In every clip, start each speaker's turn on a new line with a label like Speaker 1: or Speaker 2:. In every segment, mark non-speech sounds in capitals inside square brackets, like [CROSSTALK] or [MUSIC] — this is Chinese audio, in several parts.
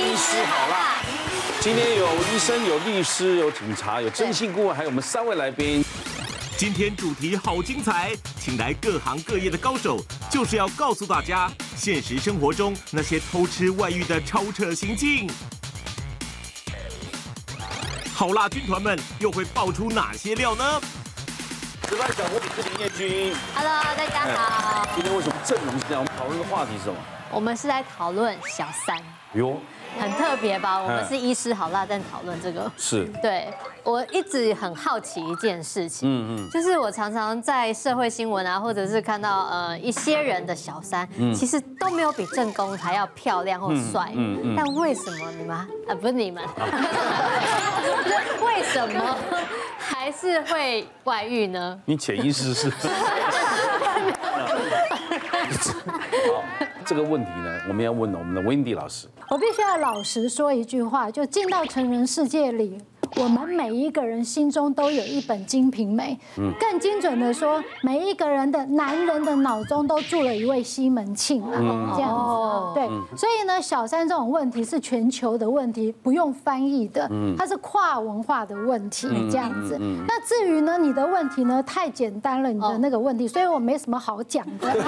Speaker 1: 医师好啦。今天有医生、有律师、有警察、有征信顾问，还有我们三位来宾。
Speaker 2: 今天主题好精彩，请来各行各业的高手，就是要告诉大家现实生活中那些偷吃外遇的超扯行径。好辣军团们又会爆出哪些料呢？
Speaker 1: 值班小伙，我是林彦君。
Speaker 3: Hello，大家好。
Speaker 1: 今天为什么阵容是这样？我们讨论的话题是什么？
Speaker 3: 我们是在讨论小三。哟。很特别吧？我们是医师好辣，但讨论这个
Speaker 1: 是。
Speaker 3: 对，我一直很好奇一件事情，嗯嗯，就是我常常在社会新闻啊，或者是看到呃一些人的小三，其实都没有比正宫还要漂亮或帅，嗯嗯，但为什么你们啊不是你们，[LAUGHS] 为什么还是会外遇呢？
Speaker 1: 你潜意识是。[LAUGHS] 好，这个问题呢，我们要问我们的 Wendy 老师。
Speaker 4: 我必须要老实说一句话，就进到成人世界里。我们每一个人心中都有一本《金瓶梅》，更精准的说，每一个人的男人的脑中都住了一位西门庆啊，这样子。对，所以呢，小三这种问题是全球的问题，不用翻译的，它是跨文化的问题，这样子。那至于呢，你的问题呢，太简单了，你的那个问题，所以我没什么好讲的。[LAUGHS]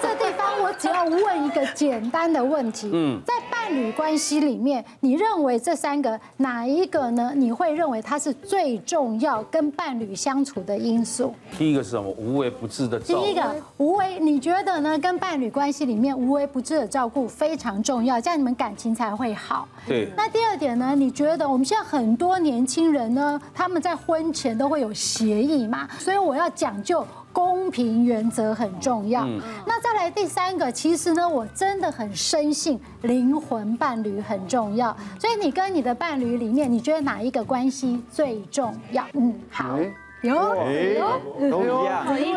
Speaker 4: 在这地方，我只要问一个简单的问题，在伴侣关系里面，你认为这三个哪一个？呢？你会认为它是最重要跟伴侣相处的因素？
Speaker 1: 第一个是什么？无微不至的照顾。
Speaker 4: 第一个无微，你觉得呢？跟伴侣关系里面无微不至的照顾非常重要，这样你们感情才会好。
Speaker 1: 对。
Speaker 4: 那第二点呢？你觉得我们现在很多年轻人呢，他们在婚前都会有协议嘛？所以我要讲究。公平原则很重要。那再来第三个，其实呢，我真的很深信灵魂伴侣很重要。所以你跟你的伴侣里面，你觉得哪一个关系最重要？嗯，好，有有都一
Speaker 1: 样，所以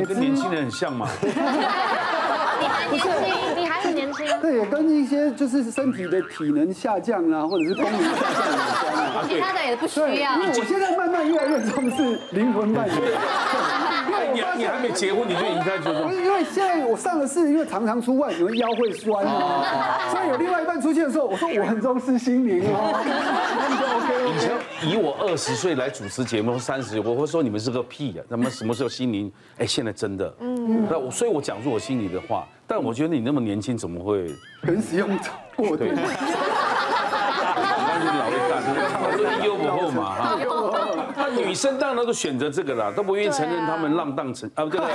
Speaker 1: 我跟年轻人很像嘛。[LAUGHS]
Speaker 3: 你还年轻，你还很年轻。
Speaker 5: 对，跟一些就是身体的体能下降啊，或者是功能下降有关啊。
Speaker 3: 其他的也不需要。
Speaker 5: 因为我现在慢慢越来越重视灵魂伴侣。
Speaker 1: 你 [LAUGHS] 你还没结婚你就已经开始说？
Speaker 5: 因为现在我上的是，因为常常出外，有人腰会酸啊，[LAUGHS] 所以有另外一半出现的时候，我说我很重视心灵哦。
Speaker 1: 以前以我二十岁来主持节目，三十岁我会说你们是个屁呀，那么什么时候心灵？哎，现在真的，嗯，那我所以我讲出我心里的话。但我觉得你那么年轻，怎么会
Speaker 5: 很使用过度？哈 [LAUGHS]
Speaker 1: 老一代，他们都是优不后嘛哈。那女生当然都选择这个啦，都不愿意承认他们浪荡成啊，对不对？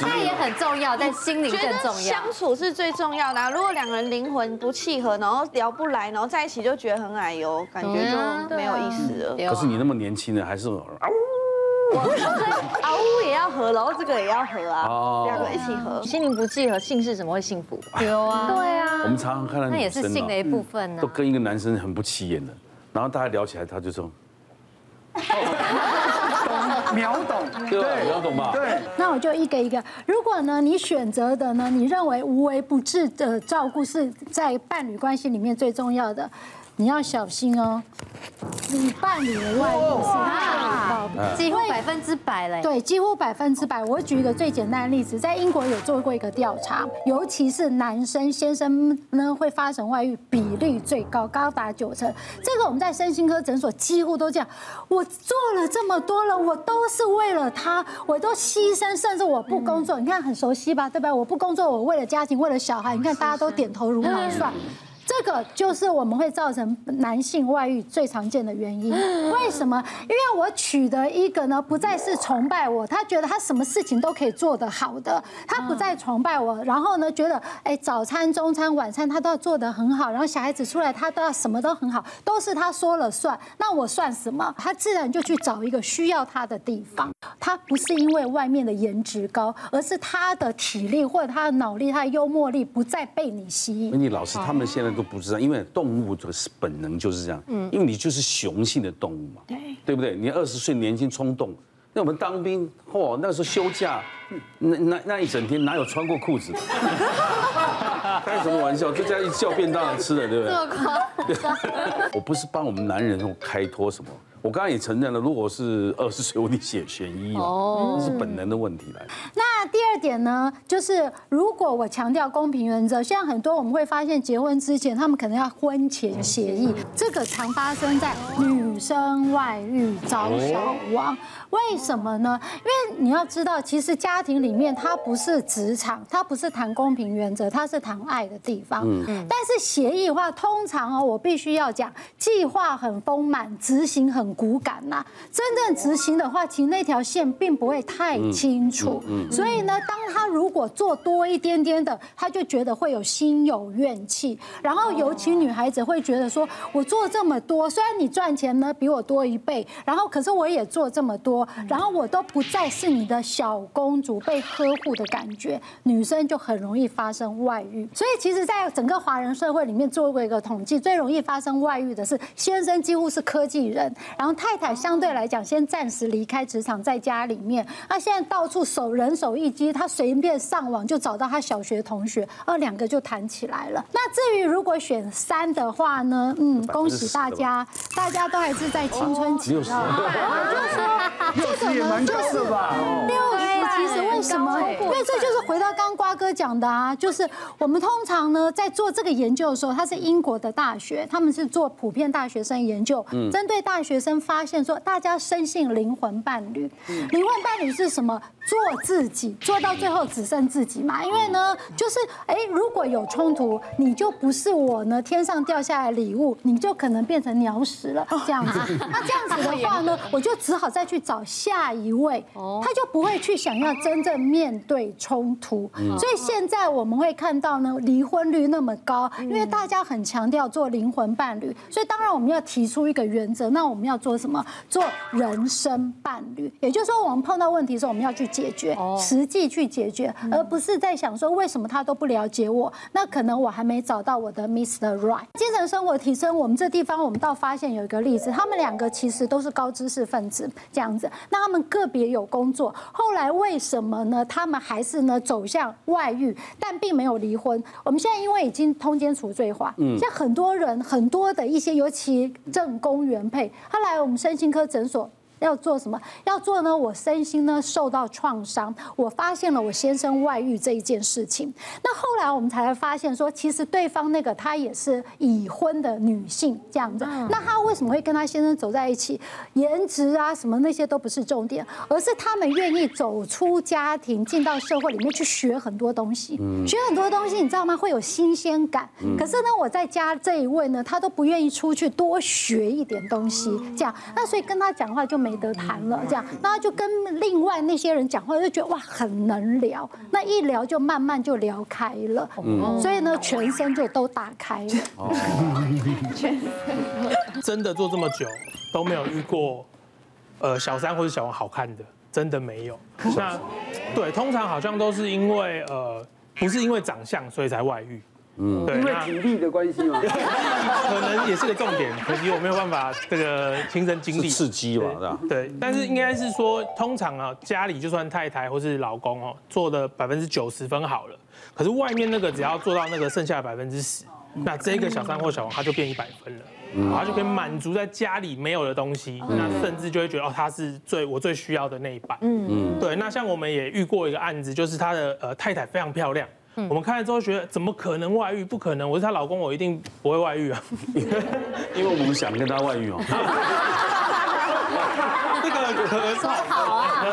Speaker 3: 他也很重要，但心灵更重要。
Speaker 6: 相处是最重要的。如果两个人灵魂不契合，然后聊不来，然后在一起就觉得很矮油，感觉就没有意思了。
Speaker 1: 可是你那么年轻呢，还是啊？
Speaker 6: 啊呜也要合，然后这个也要合啊，两个一起合。
Speaker 3: 心灵不契合，性是怎么会幸福？
Speaker 4: 有啊，
Speaker 3: 对啊。
Speaker 1: 我们常常看到
Speaker 3: 那也是性的一部分呢。
Speaker 1: 都跟一个男生很不起眼的，然后大家聊起来，他就说，
Speaker 5: 秒懂，[LAUGHS]
Speaker 1: 对，秒懂吧？
Speaker 5: 对。
Speaker 4: 那我就一个一个。如果呢，你选择的呢，你认为无微不至的照顾是在伴侣关系里面最重要的。你要小心哦，你伴侣的外遇是
Speaker 3: 几乎百分之百嘞。
Speaker 4: 对，几乎百分之百。我举一个最简单的例子，在英国有做过一个调查，尤其是男生先生呢会发生外遇比例最高，高达九成。这个我们在身心科诊所几乎都这样。我做了这么多了，我都是为了他，我都牺牲，甚至我不工作。你看很熟悉吧，对吧？我不工作，我为了家庭，为了小孩，你看大家都点头如捣蒜。这个就是我们会造成男性外遇最常见的原因。[GASPS] 为什么？因为我娶得一个呢，不再是崇拜我，他觉得他什么事情都可以做得好的，他不再崇拜我，然后呢，觉得哎，早餐、中餐、晚餐他都要做得很好，然后小孩子出来他都要什么都很好，都是他说了算，那我算什么？他自然就去找一个需要他的地方。他不是因为外面的颜值高，而是他的体力或者他的脑力、他的幽默力不再被你吸引。
Speaker 1: 你老师他们现在都。不知道，因为动物的本能就是这样。嗯，因为你就是雄性的动物嘛，对，对不对？你二十岁年轻冲动，那我们当兵，嚯，那个时候休假，那那那一整天哪有穿过裤子？[LAUGHS] 开什么玩笑？这家一叫便当吃的，对不对？[LAUGHS] 我不是帮我们男人开脱什么，我刚刚也承认了，如果是二十岁，我得写选一哦，这是本能的问题来。
Speaker 4: 那第二点呢，就是如果我强调公平原则，现在很多我们会发现，结婚之前他们可能要婚前协议，这个常发生在女生外遇找小王。为什么呢？因为你要知道，其实家庭里面它不是职场，它不是谈公平原则，它是谈爱的地方。嗯嗯。但是协议的话，通常哦，我必须要讲，计划很丰满，执行很骨感呐。真正执行的话，其实那条线并不会太清楚。嗯。所以呢，当他如果做多一点点的，他就觉得会有心有怨气。然后尤其女孩子会觉得说，我做这么多，虽然你赚钱呢比我多一倍，然后可是我也做这么多。然后我都不再是你的小公主，被呵护的感觉，女生就很容易发生外遇。所以其实，在整个华人社会里面做过一个统计，最容易发生外遇的是先生几乎是科技人，然后太太相对来讲先暂时离开职场，在家里面。那现在到处手人手一机，他随便上网就找到他小学同学，而两个就谈起来了。那至于如果选三的话呢？嗯，恭喜大家，大家都还是在青春期啊。我就说。[LAUGHS] 这个呢，就是六十，其实为什么？因为这就是回到刚刚瓜哥讲的啊，就是我们通常呢在做这个研究的时候，他是英国的大学，他们是做普遍大学生研究，针对大学生发现说，大家深信灵魂伴侣，灵魂伴侣是什么？做自己，做到最后只剩自己嘛。因为呢，就是哎，如果有冲突，你就不是我呢，天上掉下来礼物，你就可能变成鸟屎了这样子。[LAUGHS] 那这样子的话呢，我就只好再去找。下一位，他就不会去想要真正面对冲突，所以现在我们会看到呢，离婚率那么高，因为大家很强调做灵魂伴侣，所以当然我们要提出一个原则，那我们要做什么？做人生伴侣，也就是说，我们碰到问题的时候，我们要去解决，实际去解决，而不是在想说为什么他都不了解我，那可能我还没找到我的 Mr. Right。精神生活提升，我们这地方我们倒发现有一个例子，他们两个其实都是高知识分子，这样子。那他们个别有工作，后来为什么呢？他们还是呢走向外遇，但并没有离婚。我们现在因为已经通奸除罪化，嗯，像很多人很多的一些，尤其正宫原配，他来我们身心科诊所。要做什么？要做呢？我身心呢受到创伤，我发现了我先生外遇这一件事情。那后来我们才发现说，其实对方那个她也是已婚的女性这样子。那她为什么会跟她先生走在一起？颜值啊什么那些都不是重点，而是他们愿意走出家庭，进到社会里面去学很多东西。学很多东西，你知道吗？会有新鲜感。可是呢，我在家这一位呢，他都不愿意出去多学一点东西，这样。那所以跟他讲话就没。得谈了，这样，那他就跟另外那些人讲话，就觉得哇，很能聊。那一聊就慢慢就聊开了，所以呢，全身就都打开了。全身 [LAUGHS]
Speaker 7: 真的做这么久都没有遇过，呃，小三或者小王好看的，真的没有。那对，通常好像都是因为呃，不是因为长相所以才外遇。
Speaker 5: 嗯，因为体力的关系嘛，[LAUGHS]
Speaker 7: 可能也是个重点。可惜我没有办法这个亲身经历
Speaker 1: 刺激嘛，是吧？
Speaker 7: 对，但是应该是说，通常啊，家里就算太太或是老公哦，做的百分之九十分好了，可是外面那个只要做到那个剩下的百分之十，那这个小三或小王他就变一百分了，他就可以满足在家里没有的东西，那甚至就会觉得哦，他是最我最需要的那一半。嗯嗯，对。那像我们也遇过一个案子，就是他的呃太太非常漂亮。我们看了之后觉得，怎么可能外遇？不可能！我是她老公，我一定不会外遇啊！[LAUGHS]
Speaker 1: 因为我们想跟她外遇哦。[LAUGHS]
Speaker 7: 这个可能说
Speaker 3: 好啊。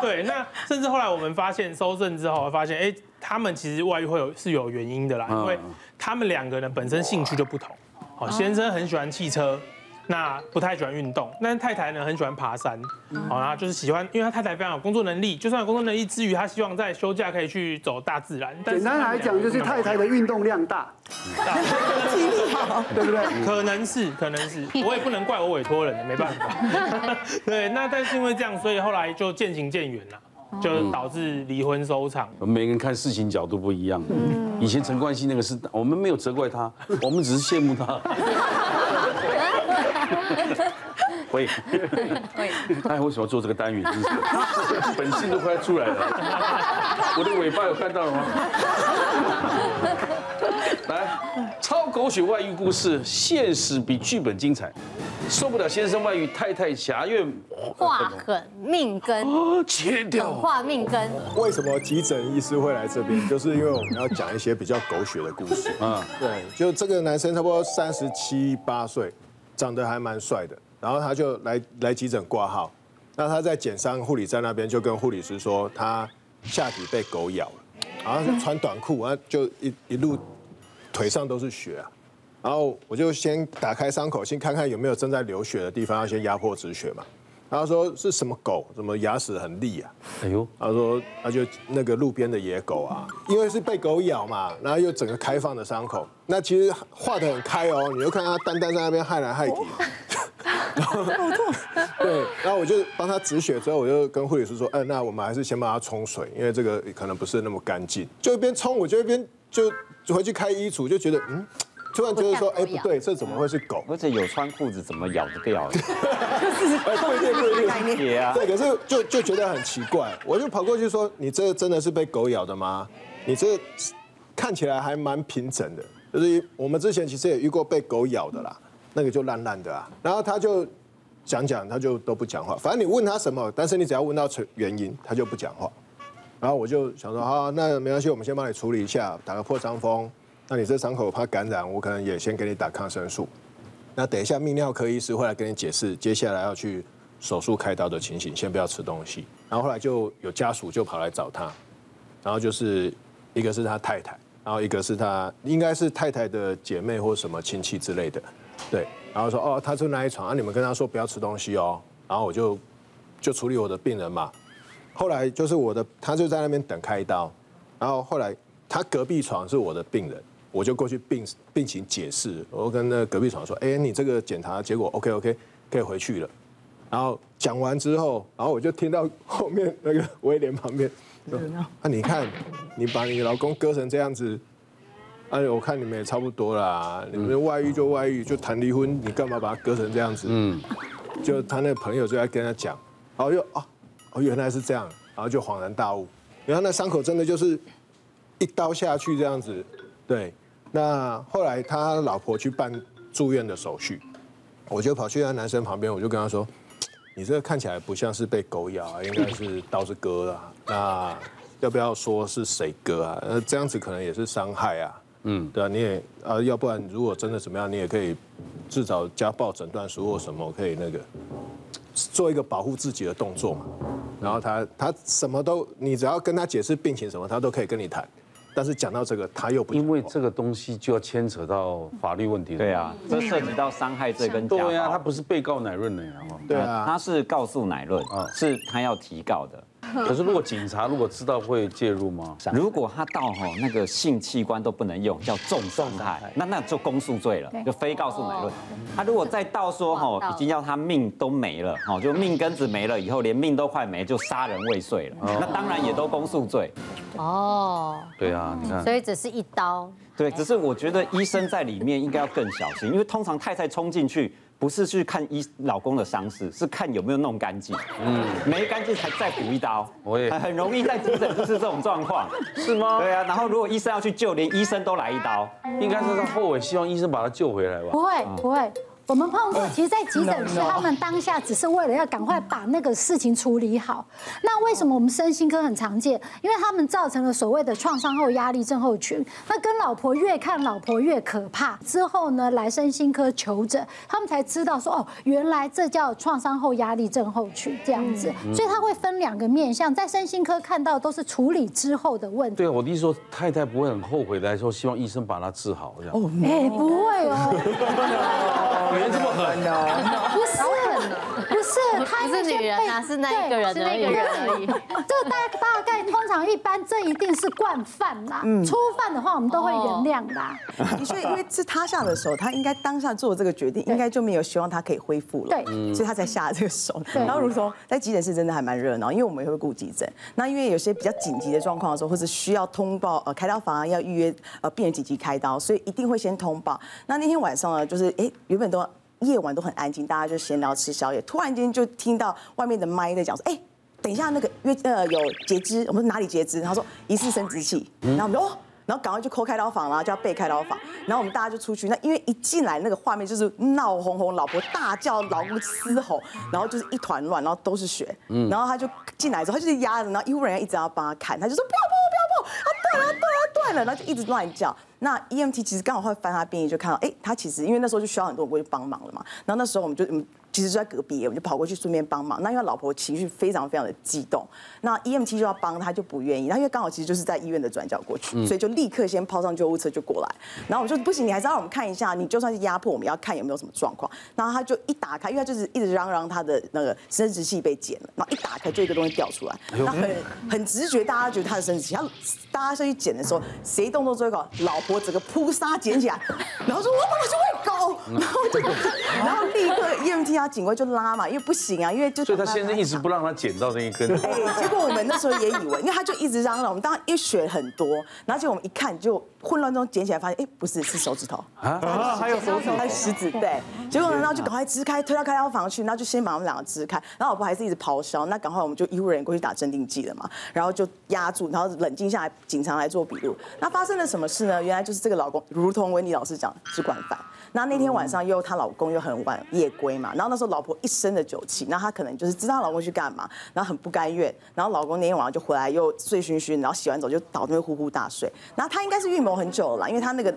Speaker 3: [LAUGHS]
Speaker 7: 对，那甚至后来我们发现搜证之后，发现哎，他们其实外遇会有是有原因的啦，因为他们两个人本身兴趣就不同。哦，先生很喜欢汽车。那不太喜欢运动，但是太太呢很喜欢爬山，好啊，就是喜欢，因为他太太非常有工作能力，就算有工作能力之余，他希望在休假可以去走大自然。
Speaker 5: 简单来讲，就是太太的运动量大，体力好，对不对？
Speaker 7: 可能是，可能是，[LAUGHS] 我也不能怪我委托人的，没办法。[LAUGHS] 对，那但是因为这样，所以后来就渐行渐远了，就导致离婚收场。
Speaker 1: 我们每个人看事情角度不一样。以前陈冠希那个是，我们没有责怪他，我们只是羡慕他。[LAUGHS] 喂，哎，[LAUGHS] 为什么做这个单元？[LAUGHS] 本性都快出来了，我的尾巴有看到了吗？来，超狗血外遇故事，现实比剧本精彩。受不了先生外遇，太太侠怨
Speaker 3: 划狠命根，
Speaker 1: 切掉，
Speaker 3: 划命根。
Speaker 8: 为什么急诊医师会来这边？就是因为我们要讲一些比较狗血的故事。嗯，对，就这个男生差不多三十七八岁，长得还蛮帅的，然后他就来来急诊挂号。那他在检伤护理站那边就跟护理师说，他下体被狗咬了，然后穿短裤，然后就一一路腿上都是血啊。然后我就先打开伤口，先看看有没有正在流血的地方，要先压迫止血嘛。然后说是什么狗，怎么牙齿很利啊？哎呦，他说他就那个路边的野狗啊，因为是被狗咬嘛，然后又整个开放的伤口，那其实画得很开哦。你就看他单单在那边害来害去，好痛。[LAUGHS] 对，然后我就帮他止血之后，我就跟护理师说，哎，那我们还是先帮他冲水，因为这个可能不是那么干净。就一边冲，我就一边就回去开衣橱，就觉得嗯。突然觉得说，哎，不对，这怎么会是狗？
Speaker 9: 而且有穿裤子，怎么咬得掉？
Speaker 8: 哎，不一定，不一定。对，可是就就觉得很奇怪，我就跑过去说，你这真的是被狗咬的吗？你这看起来还蛮平整的，就是我们之前其实也遇过被狗咬的啦，那个就烂烂的啊。然后他就讲讲，他就都不讲话。反正你问他什么，但是你只要问到原因，他就不讲话。然后我就想说，好，那没关系，我们先帮你处理一下，打个破伤风。那你这伤口怕感染，我可能也先给你打抗生素。那等一下泌尿科医师会来跟你解释接下来要去手术开刀的情形，先不要吃东西。然后后来就有家属就跑来找他，然后就是一个是他太太，然后一个是他应该是太太的姐妹或什么亲戚之类的，对。然后说哦，他住那一床，啊你们跟他说不要吃东西哦。然后我就就处理我的病人嘛。后来就是我的他就在那边等开刀，然后后来他隔壁床是我的病人。我就过去病病情解释，我跟那隔壁床说，哎，你这个检查结果 OK OK，可以回去了。然后讲完之后，然后我就听到后面那个威廉旁边说，啊，你看，你把你老公割成这样子，哎，我看你们也差不多啦，你们外遇就外遇，就谈离婚，你干嘛把他割成这样子？嗯，就他那个朋友就在跟他讲，然后就啊，哦，原来是这样，然后就恍然大悟，然后那伤口真的就是一刀下去这样子，对。那后来他老婆去办住院的手续，我就跑去他男生旁边，我就跟他说：“你这个看起来不像是被狗咬啊，应该是刀子割啊。那要不要说是谁割啊？那这样子可能也是伤害啊。嗯，对啊，你也啊，要不然如果真的怎么样，你也可以至少家暴诊断书或什么，可以那个做一个保护自己的动作嘛。然后他他什么都，你只要跟他解释病情什么，他都可以跟你谈。”但是讲到这个，他又不因
Speaker 1: 为这个东西就要牵扯到法律问题。
Speaker 9: 对啊，这涉及到伤害罪跟家暴。
Speaker 1: 对啊，他不是被告乃润的呀。
Speaker 8: 对啊，
Speaker 9: 他是告诉乃润，是他要提告的。[LAUGHS]
Speaker 1: 可是如果警察如果知道会介入吗？[LAUGHS]
Speaker 9: 如果他到哈那个性器官都不能用，叫重伤害，那那就公诉罪了，就非告诉乃论。他如果再到说哈已经要他命都没了，哈就命根子没了以后连命都快没，就杀人未遂了，那当然也都公诉罪。
Speaker 3: 哦，
Speaker 1: 对啊，你看，
Speaker 3: 所以只是一刀。
Speaker 9: 对，只是我觉得医生在里面应该要更小心，因为通常太太冲进去。不是去看医老公的伤势，是看有没有弄干净。嗯，没干净才再补一刀。我也很容易在急诊就是这种状况，是吗？对啊，然后如果医生要去救，连医生都来一刀，应该是他后悔希望医生把他救回来吧？
Speaker 4: 不会，不会。我们碰过，其实，在急诊室，他们当下只是为了要赶快把那个事情处理好。那为什么我们身心科很常见？因为他们造成了所谓的创伤后压力症候群。那跟老婆越看老婆越可怕，之后呢，来身心科求诊，他们才知道说，哦，原来这叫创伤后压力症候群这样子。所以他会分两个面向，在身心科看到都是处理之后的问题。
Speaker 1: 对，我的意思说，太太不会很后悔来说，希望医生把他治好这样。哦，
Speaker 4: 哎，不会哦。[LAUGHS]
Speaker 1: 没这么狠。的，
Speaker 4: 不是，不是，他
Speaker 3: 是女人啊，是那一个人，是那个人而已。[LAUGHS]
Speaker 4: 这大大概通常一般，这一定是惯犯啦。初犯的话，我们都会原谅的。
Speaker 10: 的确，因为是他下的手，他应该当下做这个决定，应该就没有希望他可以恢复了。对，所以他才下这个手。然后，如果说在急诊室真的还蛮热闹，因为我们也会顾急诊。那因为有些比较紧急的状况的时候，或者需要通报呃开刀房要预约呃病人紧急开刀，所以一定会先通报。那那天晚上呢，就是哎原本都。夜晚都很安静，大家就闲聊吃宵夜。突然间就听到外面的麦在讲说：“哎，等一下那个约呃有截肢，我们说哪里截肢？”他说疑似生殖器，然后我们就：“哦，然后赶快就 call 开刀房啦，就要备开刀房。然后我们大家就出去，那因为一进来那个画面就是闹哄哄，老婆大叫，老公嘶吼，然后就是一团乱，然后都是血。然后他就进来之后，他就是压着，然后医护人员一直要帮他看，他就说不要碰，不要碰，啊断了，断了，断了，然后就一直乱叫。那 EMT 其实刚好会翻他病历，就看到，哎，他其实因为那时候就需要很多人过去帮忙了嘛。然后那时候我们就嗯。其实就在隔壁，我们就跑过去顺便帮忙。那因为老婆情绪非常非常的激动，那 EMT 就要帮她，就不愿意。那因为刚好其实就是在医院的转角过去，所以就立刻先抛上救护车就过来。然后我们说不行，你还是要让我们看一下，你就算是压迫，我们要看有没有什么状况。然后他就一打开，因为他就是一直嚷嚷他的那个生殖器被剪了，然后一打开就一个东西掉出来，那很很直觉，大家觉得他的生殖器。他大家上去剪的时候，谁动作最快？老婆整个扑杀捡起来，然后说我本来就会搞，然后就，然后立刻 EMT 他警卫就拉嘛，因为不行啊，因为就
Speaker 1: 所以他先生一直不让他捡到那一根。
Speaker 10: 哎，结果我们那时候也以为，因为他就一直嚷嚷，我们当然因为血很多，然后结果我们一看就混乱中捡起来，发现哎不是，是手指头啊，还有手指头，还有食指，对。结果呢，然后就赶快支开，推到开刀房去，然后就先把我们两个支开，然后老婆还是一直咆哮，那赶快我们就医护人员过去打镇定剂了嘛，然后就压住，然后冷静下来，警察来做笔录。那发生了什么事呢？原来就是这个老公，如同维尼老师讲，是惯犯。那那天晚上又她老公又很晚夜归嘛，然后那时候老婆一身的酒气，那她可能就是知道她老公去干嘛，然后很不甘愿，然后老公那天晚上就回来又醉醺醺，然后洗完澡就倒那边呼呼大睡，然后她应该是预谋很久了啦，因为她那个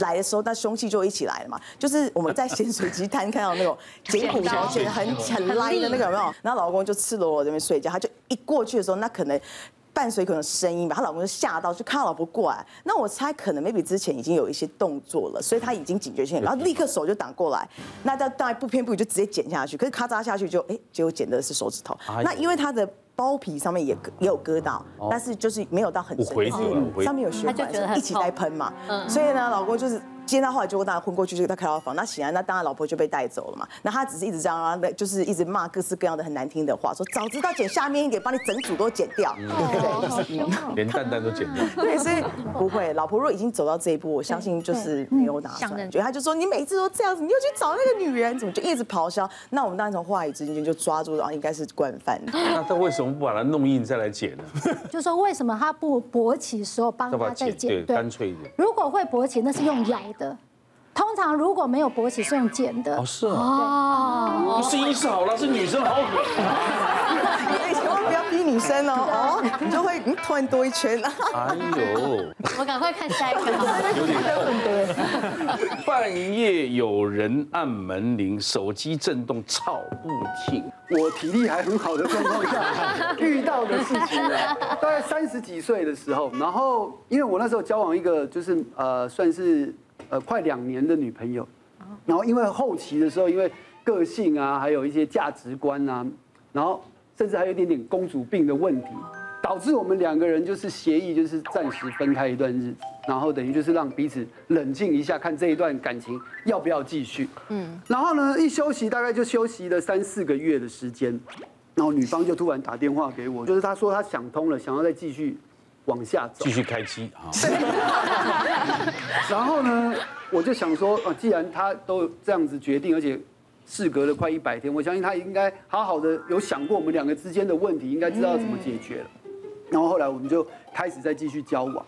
Speaker 10: 来的时候，那凶器就一起来了嘛，就是我们在咸水鸡摊看到那种捡骨头捡很很拉的那个有没有？然后老公就赤裸裸在那边睡觉，他就一过去的时候，那可能。伴随可能声音吧，她老公就吓到，就看到老婆过来。那我猜可能 maybe 之前已经有一些动作了，所以他已经警觉性，然后立刻手就挡过来。那他当然不偏不倚就直接剪下去，可是咔嚓下去就哎，结果剪的是手指头。那因为他的包皮上面也也有割到，但是就是没有到很深，就是上面有血管，一起在喷嘛。所以呢，老公就是。接到后来就当然昏过去，就他开到房。那显然那当然老婆就被带走了嘛。那他只是一直这样啊，就是一直骂各式各样的很难听的话，说早知道剪下面一点，把你整组都剪掉，对不对？[LAUGHS]
Speaker 1: 连蛋蛋都剪掉。[LAUGHS]
Speaker 10: 对，所以不会。老婆若已经走到这一步，我相信就是没有打算。觉得他就说你每次都这样子，你又去找那个女人，怎么就一直咆哮？那我们当然从话语之间就抓住了，应该是惯犯。[LAUGHS]
Speaker 1: 那他为什么不把它弄硬再来剪呢？
Speaker 4: 就说为什么他不勃起时候帮他再剪？
Speaker 1: 对，干脆一点。
Speaker 4: 如果会勃起，那是用咬的。通常如果没有勃起是用剪的
Speaker 1: 哦，是哦，不是医生好了，是女生好狠，[LAUGHS]
Speaker 10: 千万不要逼女生哦，哦，你就会突然多一圈了。
Speaker 1: 哎呦，
Speaker 3: 我赶快看下一个，
Speaker 1: 有点痛。半夜有人按门铃，手机震动，吵不停。
Speaker 5: 我体力还很好的状况下 [LAUGHS] 遇到的事情啊，大概三十几岁的时候，然后因为我那时候交往一个就是呃算是。呃，快两年的女朋友，然后因为后期的时候，因为个性啊，还有一些价值观啊，然后甚至还有一点点公主病的问题，导致我们两个人就是协议，就是暂时分开一段日子，然后等于就是让彼此冷静一下，看这一段感情要不要继续。嗯，然后呢，一休息大概就休息了三四个月的时间，然后女方就突然打电话给我，就是她说她想通了，想要再继续。往下走，
Speaker 1: 继续开机啊！[LAUGHS] [LAUGHS]
Speaker 5: 然后呢，我就想说，啊，既然他都这样子决定，而且事隔了快一百天，我相信他应该好好的有想过我们两个之间的问题，应该知道怎么解决了。然后后来我们就开始再继续交往。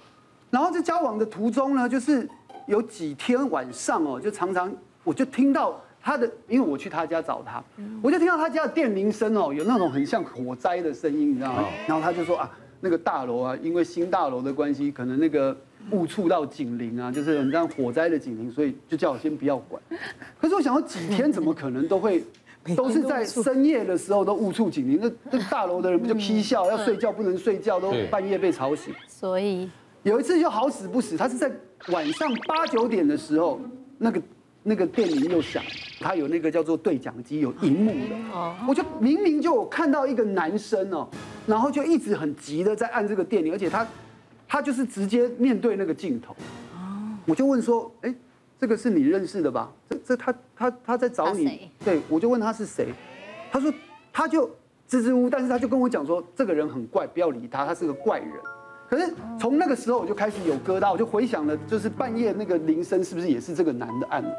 Speaker 5: 然后在交往的途中呢，就是有几天晚上哦，就常常我就听到他的，因为我去他家找他，我就听到他家的电铃声哦，有那种很像火灾的声音，你知道吗？然后他就说啊。那个大楼啊，因为新大楼的关系，可能那个误触到警铃啊，就是很像火灾的警铃，所以就叫我先不要管。可是我想到，几天怎么可能都会都是在深夜的时候都误触警铃？那那大楼的人不就批笑，要睡觉不能睡觉，都半夜被吵醒。
Speaker 3: 所以
Speaker 5: 有一次就好死不死，他是在晚上八九点的时候，那个那个电铃又响，他有那个叫做对讲机，有荧幕的。我就明明就有看到一个男生哦。然后就一直很急的在按这个电铃，而且他，他就是直接面对那个镜头。我就问说，哎，这个是你认识的吧？这这他他他在找你。对，我就问他是谁，他说他就支支吾吾，但是他就跟我讲说，这个人很怪，不要理他，他是个怪人。可是从那个时候我就开始有疙瘩，我就回想了，就是半夜那个铃声是不是也是这个男的按的？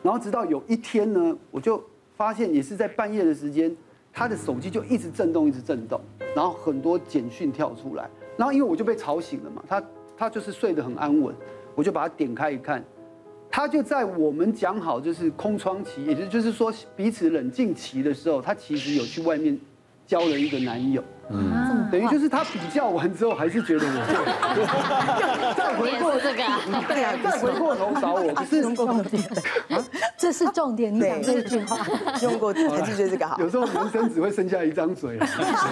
Speaker 5: 然后直到有一天呢，我就发现也是在半夜的时间。他的手机就一直震动，一直震动，然后很多简讯跳出来，然后因为我就被吵醒了嘛，他他就是睡得很安稳，我就把它点开一看，他就在我们讲好就是空窗期，也就是说彼此冷静期的时候，他其实有去外面交了一个男友。嗯，等于就是他比较完之后，还是觉得我对，[LAUGHS] 再回过这个，对啊，再回过头找我，不是
Speaker 4: 重点，这是重点，你讲这句话
Speaker 10: 用过还是觉得这个好？
Speaker 5: 有时候人生只会剩下一张嘴，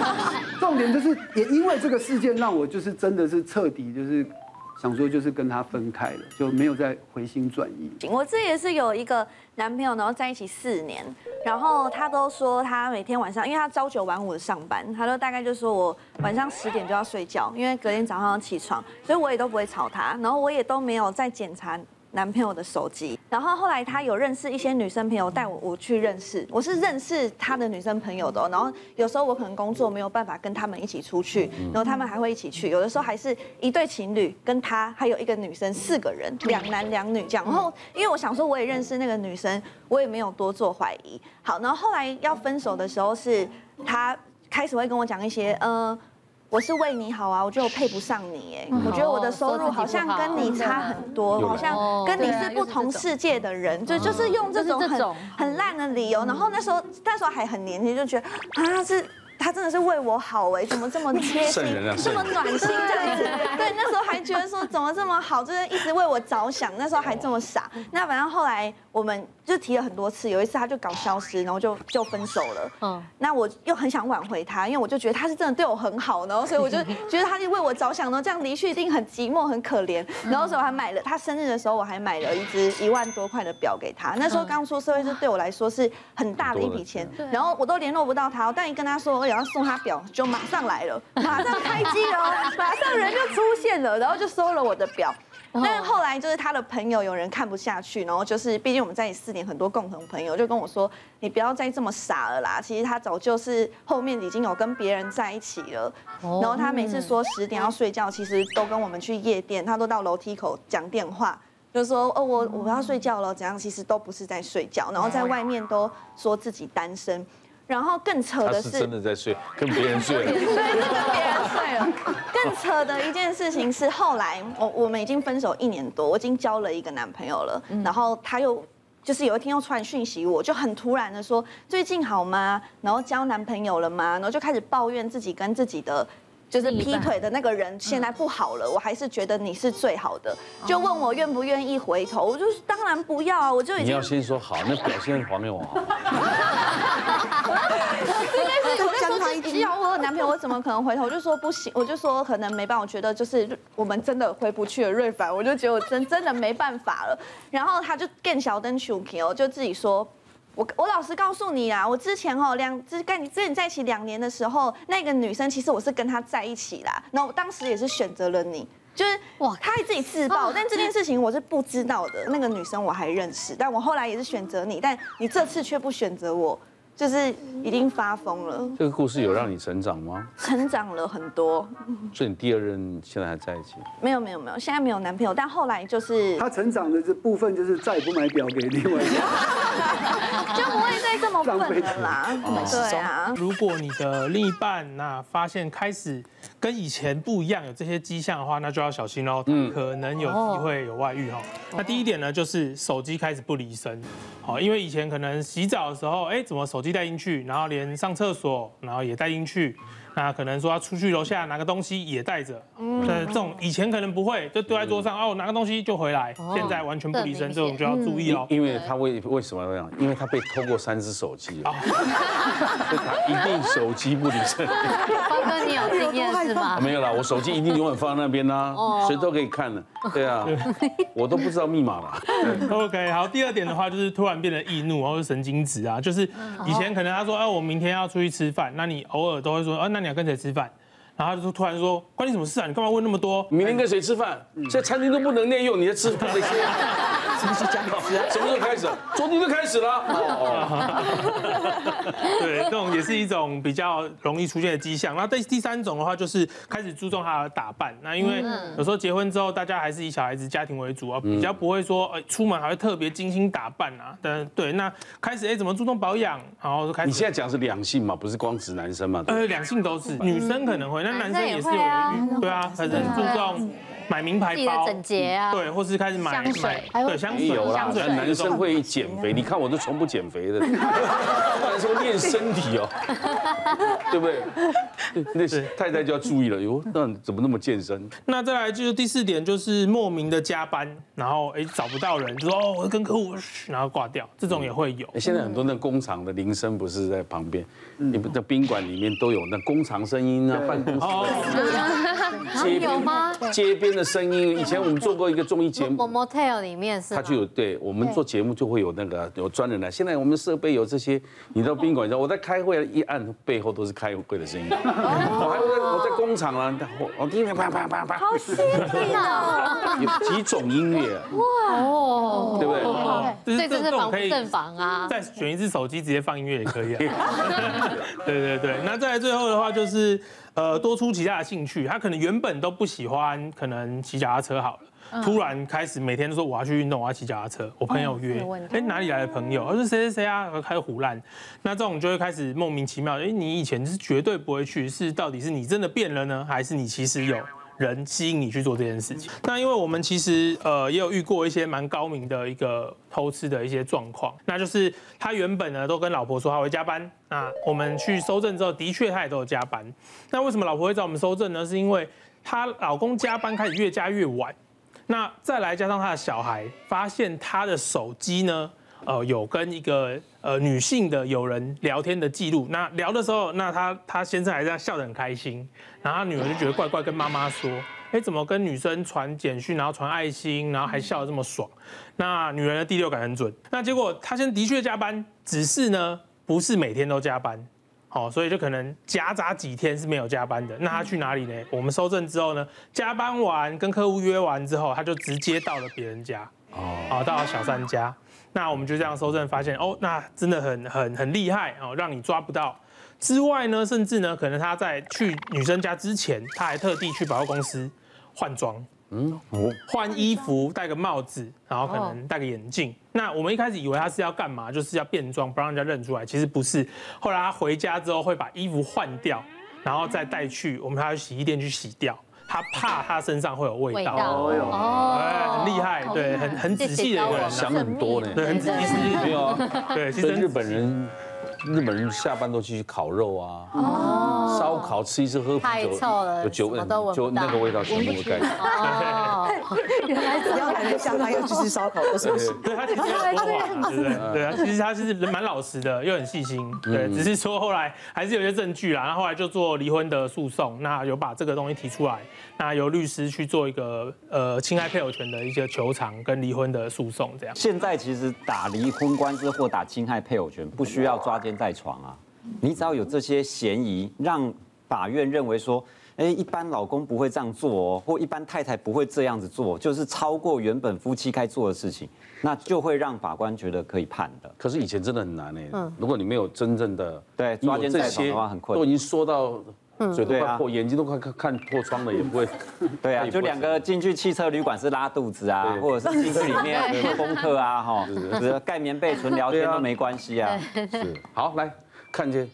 Speaker 5: [LAUGHS] 重点就是也因为这个事件让我就是真的是彻底就是。想说就是跟他分开了，就没有再回心转意。
Speaker 6: 我这也是有一个男朋友，然后在一起四年，然后他都说他每天晚上，因为他朝九晚五的上班，他都大概就说我晚上十点就要睡觉，因为隔天早上要起床，所以我也都不会吵他，然后我也都没有再检查。男朋友的手机，然后后来他有认识一些女生朋友带我我去认识，我是认识他的女生朋友的，然后有时候我可能工作没有办法跟他们一起出去，然后他们还会一起去，有的时候还是一对情侣跟他还有一个女生四个人，两男两女这样，然后因为我想说我也认识那个女生，我也没有多做怀疑，好，然后后来要分手的时候是他开始会跟我讲一些，嗯。我是为你好啊，我觉得我配不上你哎，我觉得我的收入好像跟你差很多，好像跟你是不同世界的人，就就是用这种很很烂的理由，然后那时候那时候还很年轻，就觉得啊是。他真的是为我好哎，怎么这么贴心，这么暖心这样子？对，那时候还觉得说怎么这么好，就是一直为我着想。那时候还这么傻。那反正后来我们就提了很多次，有一次他就搞消失，然后就就分手了。嗯。那我又很想挽回他，因为我就觉得他是真的对我很好，然后所以我就觉得他是为我着想，然后这样离去一定很寂寞很可怜。然后所以我还买了他生日的时候，我还买了一只一万多块的表给他。那时候刚出社会，是对我来说是很大的一笔钱。然后我都联络不到他，但一跟他说。然后送他表，就马上来了，马上开机了，马上人就出现了，然后就收了我的表。但是后来就是他的朋友有人看不下去，然后就是毕竟我们在一起四年，很多共同朋友就跟我说：“你不要再这么傻了啦，其实他早就是后面已经有跟别人在一起了。”然后他每次说十点要睡觉，其实都跟我们去夜店，他都到楼梯口讲电话，就说：“哦，我我要睡觉了，怎样？”其实都不是在睡觉，然后在外面都说自己单身。然后更扯的是，
Speaker 1: 是真的在睡，跟别人睡了。对，
Speaker 6: 是跟别人睡了。更扯的一件事情是，后来我我们已经分手一年多，我已经交了一个男朋友了。然后他又就是有一天又传讯息我，就很突然的说最近好吗？然后交男朋友了吗？然后就开始抱怨自己跟自己的。就是劈腿的那个人现在不好了，我还是觉得你是最好的，就问我愿不愿意回头，我就当然不要啊，我就已经。
Speaker 1: 你要先说好，那表现还给我。我。
Speaker 6: 应该是我那时候只要我有男朋友，我怎么可能回头？我就说不行，我就说可能没办法，我觉得就是我们真的回不去了。瑞凡，我就觉得我真真的没办法了。然后他就更小灯球 Q，就自己说。我我老实告诉你啊，我之前哦两之跟你之前在一起两年的时候，那个女生其实我是跟她在一起啦，然后我当时也是选择了你，就是哇，她还自己自爆，但这件事情我是不知道的，那个女生我还认识，但我后来也是选择你，但你这次却不选择我。就是已经发疯了。
Speaker 1: 这个故事有让你成长吗？
Speaker 6: 成长了很多。
Speaker 1: 所以你第二任现在还在一起？
Speaker 6: 没有没有没有，现在没有男朋友。但后来就是
Speaker 5: 他成长的这部分，就是再也不买表给另外一个，[LAUGHS]
Speaker 6: 就不会再这么笨了啦。对啊。
Speaker 7: 如果你的另一半那发现开始跟以前不一样，有这些迹象的话，那就要小心喽，可能有机会有外遇哈。那第一点呢，就是手机开始不离身，好，因为以前可能洗澡的时候，哎，怎么手机带进去，然后连上厕所，然后也带进去。那可能说要出去楼下拿个东西也带着，嗯，这种以前可能不会，就丢在桌上哦，拿个东西就回来，现在完全不离身，这种就要注意哦。
Speaker 1: 因为他为为什么这样？因为他被偷过三只手机啊，[LAUGHS] 他一定手机不离身。[LAUGHS]
Speaker 3: 方哥，你有经验是吗？[LAUGHS]
Speaker 1: 没有啦，我手机一定永远放在那边呢，谁都可以看的。对啊，我都不知道密码了。
Speaker 7: OK，好，第二点的话就是突然变得易怒或者神经质啊，就是以前可能他说，哎，我明天要出去吃饭，那你偶尔都会说，啊，那你。要跟着吃饭？然后他就突然说：“关你什么事啊？你干嘛问那么多？
Speaker 1: 明天跟谁吃饭？现在餐厅都不能内用，你在吃 [LAUGHS] 什么？
Speaker 10: 什么是这样子？
Speaker 1: 什么时候开始？昨天就开始了。[LAUGHS]
Speaker 7: 对，这种也是一种比较容易出现的迹象。那第第三种的话，就是开始注重他的打扮。那因为有时候结婚之后，大家还是以小孩子家庭为主啊，比较不会说呃出门还会特别精心打扮啊。但对，那开始哎怎么注重保养？然后就开始。
Speaker 1: 你现在讲是两性嘛，不是光指男生嘛？
Speaker 7: 呃，两性都是，女生可能会，那男生也是有，对啊，很注重。买名牌包，
Speaker 3: 整洁啊，
Speaker 7: 对，或是开始买
Speaker 3: 香水，
Speaker 7: 对香水
Speaker 1: 有啦，
Speaker 7: 香水
Speaker 1: 男生会减肥，你看我都从不减肥的，男生练身体哦，[LAUGHS] 对不对？那太太就要注意了，哟，那怎么那么健身？
Speaker 7: 那再来就是第四点，就是莫名的加班，然后哎找不到人，就说哦我跟客户，然后挂掉，这种也会有。
Speaker 1: 现在很多那工厂的铃声不是在旁边，你们在宾馆里面都有那工厂声音啊，办公室街 [LAUGHS]
Speaker 3: 有吗？
Speaker 1: 街边的声音，以前我们做过一个综艺节目
Speaker 3: ，Motel 里面是，
Speaker 1: 他就有对我们做节目就会有那个有专人来。现在我们设备有这些，你到宾馆，我在开会一按背后都是开会的声音。我还有在我在工厂啊，我我听啪啪啪啪，
Speaker 6: 好犀利啊！
Speaker 1: 有几种音乐哇哦，对不对？
Speaker 3: 所以这是防不胜防啊。
Speaker 7: 再选一支手机直接放音乐也可以啊。[LAUGHS] 对对对，那再来最后的话就是。呃，多出其他的兴趣，他可能原本都不喜欢，可能骑脚踏车好了，突然开始每天都说我要去运动，我要骑脚踏车。我朋友约，哎，哪里来的朋友？我说谁谁谁啊，开始胡乱。那这种就会开始莫名其妙，哎，你以前是绝对不会去，是到底是你真的变了呢，还是你其实有？人吸引你去做这件事情，那因为我们其实呃也有遇过一些蛮高明的一个偷吃的一些状况，那就是他原本呢都跟老婆说他会加班，那我们去搜证之后，的确他也都有加班。那为什么老婆会找我们搜证呢？是因为她老公加班开始越加越晚，那再来加上他的小孩发现他的手机呢，呃有跟一个呃女性的友人聊天的记录，那聊的时候，那他他先生还在笑得很开心。然后他女儿就觉得怪怪，跟妈妈说：“哎，怎么跟女生传简讯，然后传爱心，然后还笑得这么爽？”那女人的第六感很准。那结果他现在的确加班，只是呢不是每天都加班，好，所以就可能夹杂几天是没有加班的。那他去哪里呢？我们收证之后呢，加班完跟客户约完之后，他就直接到了别人家，哦，到了小三家。那我们就这样搜证发现，哦，那真的很很很厉害哦，让你抓不到。之外呢，甚至呢，可能他在去女生家之前，他还特地去百货公司换装，嗯，换衣服，戴个帽子，然后可能戴个眼镜。那我们一开始以为他是要干嘛，就是要变装，不让人家认出来。其实不是。后来他回家之后会把衣服换掉，然后再带去我们他去洗衣店去洗掉。他怕他身上会有味道。哦，很厉害，对，很很仔细的一个人，
Speaker 1: 想很多呢。
Speaker 7: 对，很仔细。[LAUGHS] 没有，对，其实
Speaker 1: 日本人。日本人下班都去烤肉啊，哦烧烤吃一次喝啤酒，
Speaker 3: 太臭了，有酒味，
Speaker 1: 就那个味道全部都盖掉。
Speaker 10: 哦，原来只要感觉像他又去吃烧烤，都是不是？
Speaker 7: 对他其实说谎，对不对？对啊，其实他是人蛮老实的，又很细心。对，只是说后来还是有些证据啦，然后后来就做离婚的诉讼，那有把这个东西提出来，那由律师去做一个呃侵害配偶权的一些求偿跟离婚的诉讼，这样。
Speaker 9: 现在其实打离婚官司或打侵害配偶权，不需要抓奸在床啊，你只要有这些嫌疑，让法院认为说，哎，一般老公不会这样做哦，或一般太太不会这样子做，就是超过原本夫妻该做的事情，那就会让法官觉得可以判的。
Speaker 1: 可是以前真的很难哎，嗯，如果你没有真正的
Speaker 9: 对抓奸在床的话，很困难，
Speaker 1: 都已经说到嘴都快破，眼睛都快看看破窗了，也不会。[LAUGHS]
Speaker 9: 对啊，就两个进去汽车旅馆是拉肚子啊，或者是进去里面有功课啊，哈，[LAUGHS] 只盖棉被纯聊天都没关系啊。
Speaker 1: 是，好来。看见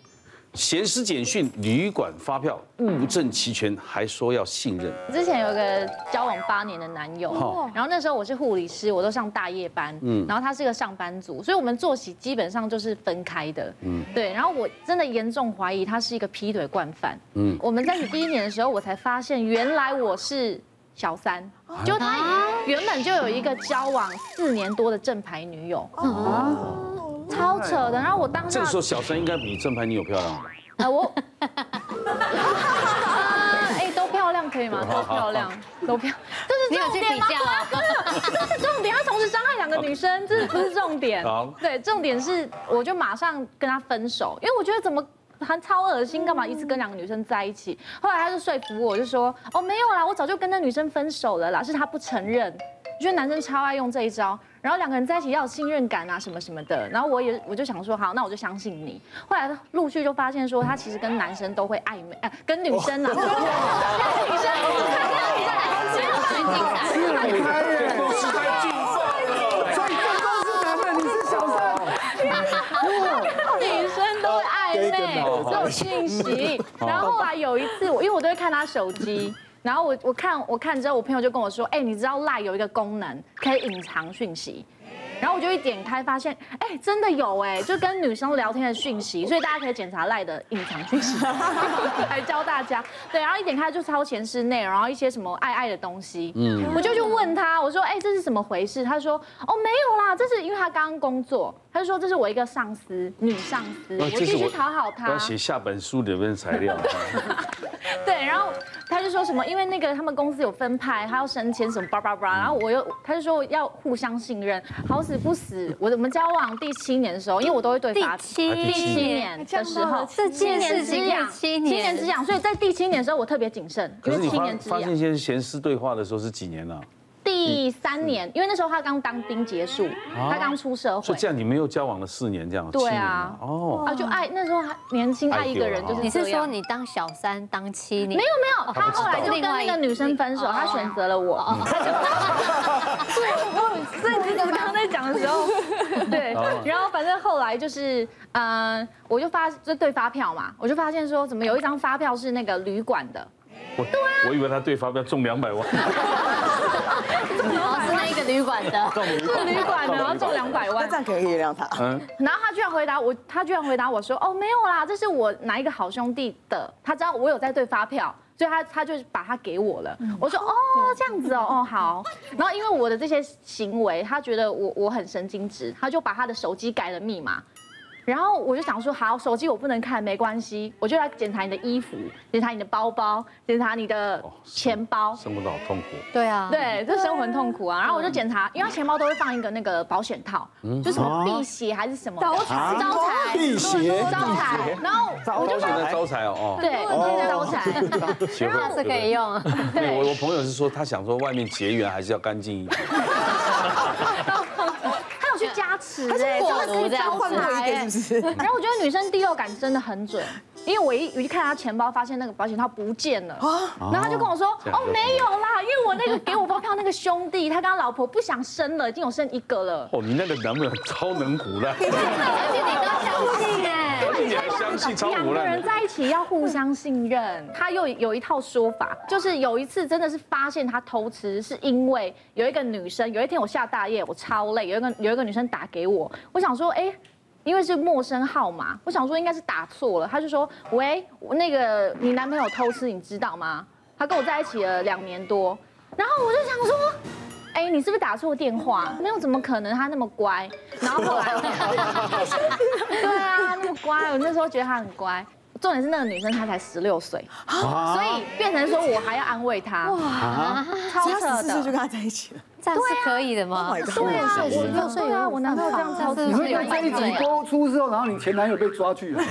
Speaker 1: 咸湿简讯、旅馆发票，物证齐全，还说要信任。
Speaker 11: 之前有一个交往八年的男友，然后那时候我是护理师，我都上大夜班，嗯，然后他是一个上班族，所以我们作息基本上就是分开的，嗯，对。然后我真的严重怀疑他是一个劈腿惯犯，嗯。我们在一起第一年的时候，我才发现原来我是小三，就他原本就有一个交往四年多的正牌女友，哦。超扯的，然后我当时
Speaker 1: 这个时候小三应该比正牌女友漂亮。啊我，
Speaker 11: 哎都漂亮可以吗？都漂亮，都漂亮，这是重点吗？[LAUGHS] 这是重点，他同时伤害两个女生，这不是重点。对，重点是我就马上跟他分手，因为我觉得怎么还超恶心，干嘛一直跟两个女生在一起？后来他就说服我，就说哦没有啦，我早就跟那女生分手了啦，是他不承认。我觉得男生超爱用这一招。然后两个人在一起要有信任感啊，什么什么的。然后我也我就想说，好，那我就相信你。后来陆续就发现说，他其实跟男生都会暧昧，哎，跟女生啊，跟 [LAUGHS] 女生，跟女生，其实很精彩，很开
Speaker 5: 耶，故事太精彩了。所以这都是男的，你是小三。
Speaker 11: 女生都会暧昧，有讯息。然后后来有一次，我因为我都会看他手机。然后我我看我看之后，我朋友就跟我说，哎，你知道赖有一个功能可以隐藏讯息。然后我就一点开，发现哎，真的有哎，就跟女生聊天的讯息，所以大家可以检查赖的隐藏讯息，[LAUGHS] 来教大家。对，然后一点开就超前室内，然后一些什么爱爱的东西。嗯，我就去问他，我说哎，这是怎么回事？他说哦，没有啦，这是因为他刚刚工作。他就说这是我一个上司，女上司，我必须讨好他。
Speaker 1: 要写下本书里面的材料。[LAUGHS]
Speaker 11: 对，然后他就说什么，因为那个他们公司有分派，他要升迁什么叭叭叭，然后我又他就说要互相信任，好死不死，我我们交往第七年的时候，因为我都会对发
Speaker 3: 第七
Speaker 11: 第七年的时候，
Speaker 3: 这七年之痒，
Speaker 11: 七年之痒，所以在第七年的时候我特别谨慎，
Speaker 1: 因为七年之痒。发现一些闲私对话的时候是几年了？
Speaker 11: 第三年，因为那时候他刚当兵结束，他刚出社会。
Speaker 1: 所以这样你们又交往了四年，这样。
Speaker 11: 对啊。哦。啊，就爱那时候还年轻，爱一个人就是。
Speaker 3: 你是说你当小三当七年？
Speaker 11: 没有没有，他后来就跟那个女生分手，他选择了我。[LAUGHS] 对，所以你刚刚在讲的时候，对。然后反正后来就是，嗯，我就发就对发票嘛，我就发现说，怎么有一张发票是那个旅馆的。
Speaker 1: 我我以为他对发票中两百万。[LAUGHS]
Speaker 3: 哦，是那一个旅馆的，
Speaker 11: 是旅馆的，然后中两百万，
Speaker 10: 这样可以原谅他。嗯，
Speaker 11: 然后他居然回答我，他居然回答我说，哦，没有啦，这是我哪一个好兄弟的，他知道我有在对发票，所以他他就把他给我了。我说，哦，这样子哦，哦好。然后因为我的这些行为，他觉得我我很神经质，他就把他的手机改了密码。然后我就想说，好，手机我不能看，没关系，我就来检查你的衣服，检查你的包包，检查你的钱包。
Speaker 1: 生活都好痛苦。
Speaker 3: 对啊，
Speaker 11: 对，这生活很痛苦啊。然后我就检查，因为他钱包都会放一个那个保险套，就什么辟邪还是什么
Speaker 3: 招财，招财，
Speaker 8: 辟邪，
Speaker 11: 招财。然后我就
Speaker 1: 觉得招财哦，
Speaker 11: 对，招财，[LAUGHS]
Speaker 3: 这是可以用。
Speaker 1: 对，我我朋友是说，他想说外面结缘还是要干净一点。[LAUGHS]
Speaker 11: 加持哎，真的可以交换来，是不是？[LAUGHS] 然后我觉得女生第六感真的很准，因为我一我一看他钱包，发现那个保险套不见了，然后他就跟我说，哦，没有啦，因为我那个给我发票那个兄弟，他跟他老婆不想生了，已经有生一个了。
Speaker 1: 哦，你那个男朋友超能唬烂，
Speaker 3: 而且你刚相信哎，
Speaker 1: 你还相信。
Speaker 11: 两个人在一起要互相信任，他又有一套说法，就是有一次真的是发现他偷吃，是因为有一个女生，有一天我下大夜，我超累，有一个有一个女生打给我，我想说，哎，因为是陌生号码，我想说应该是打错了，他就说，喂，那个你男朋友偷吃，你知道吗？他跟我在一起了两年多，然后我就想说，哎，你是不是打错电话？没有，怎么可能？他那么乖。然后后来，[LAUGHS] 对啊，那么乖，我那时候觉得他很乖。重点是那个女生她才十六岁，所以变成说我还要安慰她。哇，超扯的。十四岁
Speaker 10: 就跟他在一起了。
Speaker 3: 这样是可以的吗？
Speaker 11: 对啊，我六岁啊，我男朋友这样超。
Speaker 5: 你会在一起播出之后，然后你前男友被抓去了，[LAUGHS]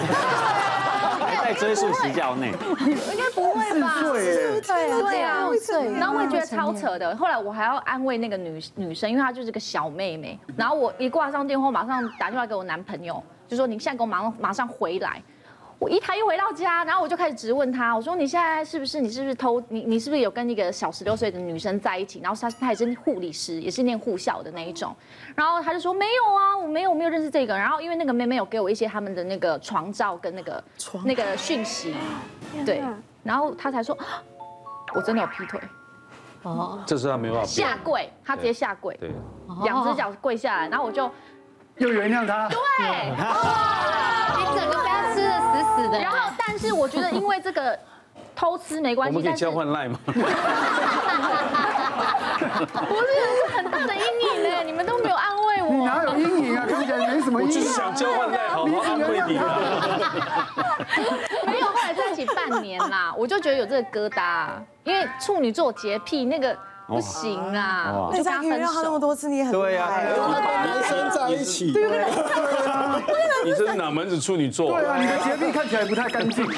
Speaker 9: 还在追溯时效内。
Speaker 11: 应该不会吧？
Speaker 5: 对，
Speaker 11: 对啊，然后我也觉得超扯的。后来我还要安慰那个女女生，因为她就是个小妹妹。然后我一挂上电话，马上打电话给我男朋友，就说你现在给我马上马上回来。我一台一回到家，然后我就开始质问他，我说你现在是不是你是不是偷你你是不是有跟一个小十六岁的女生在一起？然后他他也是护理师，也是念护校的那一种，然后他就说没有啊，我没有没有认识这个。然后因为那个妹妹有给我一些他们的那个床照跟那个那个讯息，对，然后他才说我真的有劈腿，
Speaker 1: 哦，这是他没办法
Speaker 11: 下跪，他直接下跪，对，两只脚跪下来，然后我就
Speaker 5: 又原谅他，
Speaker 11: 对，[LAUGHS]
Speaker 3: 你整个。死死的。
Speaker 11: 然后，但是我觉得，因为这个 [LAUGHS] 偷吃没关系。
Speaker 1: 我们可以交换赖吗？[LAUGHS]
Speaker 11: 不是，是很大的阴影呢。你们都没有安慰我。
Speaker 5: 你哪有阴影啊？看起来没什么 [LAUGHS] 阴影。
Speaker 1: 我就是想交换赖，好好安慰你啊。
Speaker 11: 没有，后来在一起半年啦，我就觉得有这个疙瘩，因为处女座洁癖那个。不行啊！
Speaker 10: 就跟他分手那么多次，你也很
Speaker 8: 对呀，男生在一起，对对
Speaker 1: 你这是哪门子处女座？
Speaker 5: 对啊，你的洁癖看起来不太干净。[LAUGHS]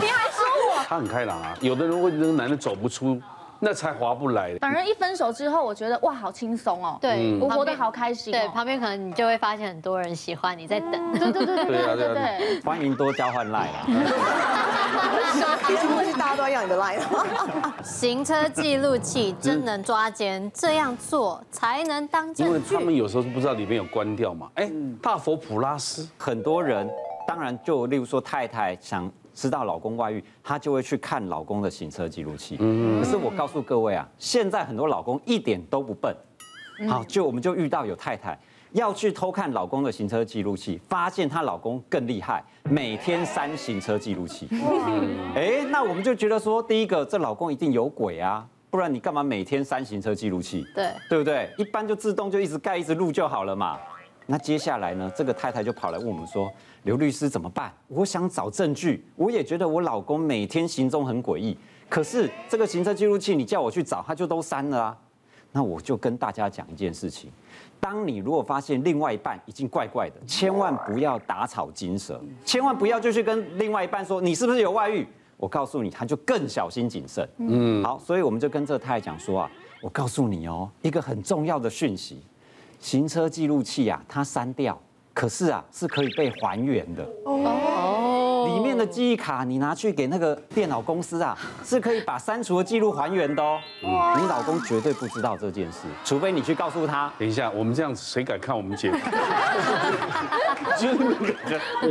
Speaker 5: 你还
Speaker 11: 说我？
Speaker 1: 他很开朗啊，有的人会那个男的走不出。那才划不来。
Speaker 11: 反正一分手之后，我觉得哇，好轻松哦。对，我活得好开心。
Speaker 3: 对，旁边可能你就会发现很多人喜欢你在等。
Speaker 11: 对对对对对对对。
Speaker 9: 欢迎多交换赖啦。
Speaker 10: 毕竟过去大家都要你的赖。
Speaker 3: 行车记录器真能抓奸，这样做才能当证据。
Speaker 1: 因为他们有时候是不知道里面有关掉嘛。哎，大佛普拉斯，
Speaker 9: 很多人当然就例如说太太想。知道老公外遇，她就会去看老公的行车记录器。嗯，可是我告诉各位啊，现在很多老公一点都不笨。好，就我们就遇到有太太要去偷看老公的行车记录器，发现她老公更厉害，每天删行车记录器。哎，那我们就觉得说，第一个，这老公一定有鬼啊。不然你干嘛每天删行车记录器？
Speaker 3: 对，
Speaker 9: 对不对？一般就自动就一直盖一直录就好了嘛。那接下来呢？这个太太就跑来问我们说：“刘律师怎么办？我想找证据，我也觉得我老公每天行踪很诡异，可是这个行车记录器你叫我去找，他就都删了啊。”那我就跟大家讲一件事情：当你如果发现另外一半已经怪怪的，千万不要打草惊蛇，千万不要就去跟另外一半说你是不是有外遇。我告诉你，他就更小心谨慎。嗯，好，所以我们就跟这太太讲说啊，我告诉你哦，一个很重要的讯息，行车记录器啊，它删掉，可是啊，是可以被还原的。里面的记忆卡，你拿去给那个电脑公司啊，[LAUGHS] 是可以把删除的记录还原的哦。你老公绝对不知道这件事，除非你去告诉他。
Speaker 1: 等一下，我们这样子谁敢看我们节目？[LAUGHS] 就是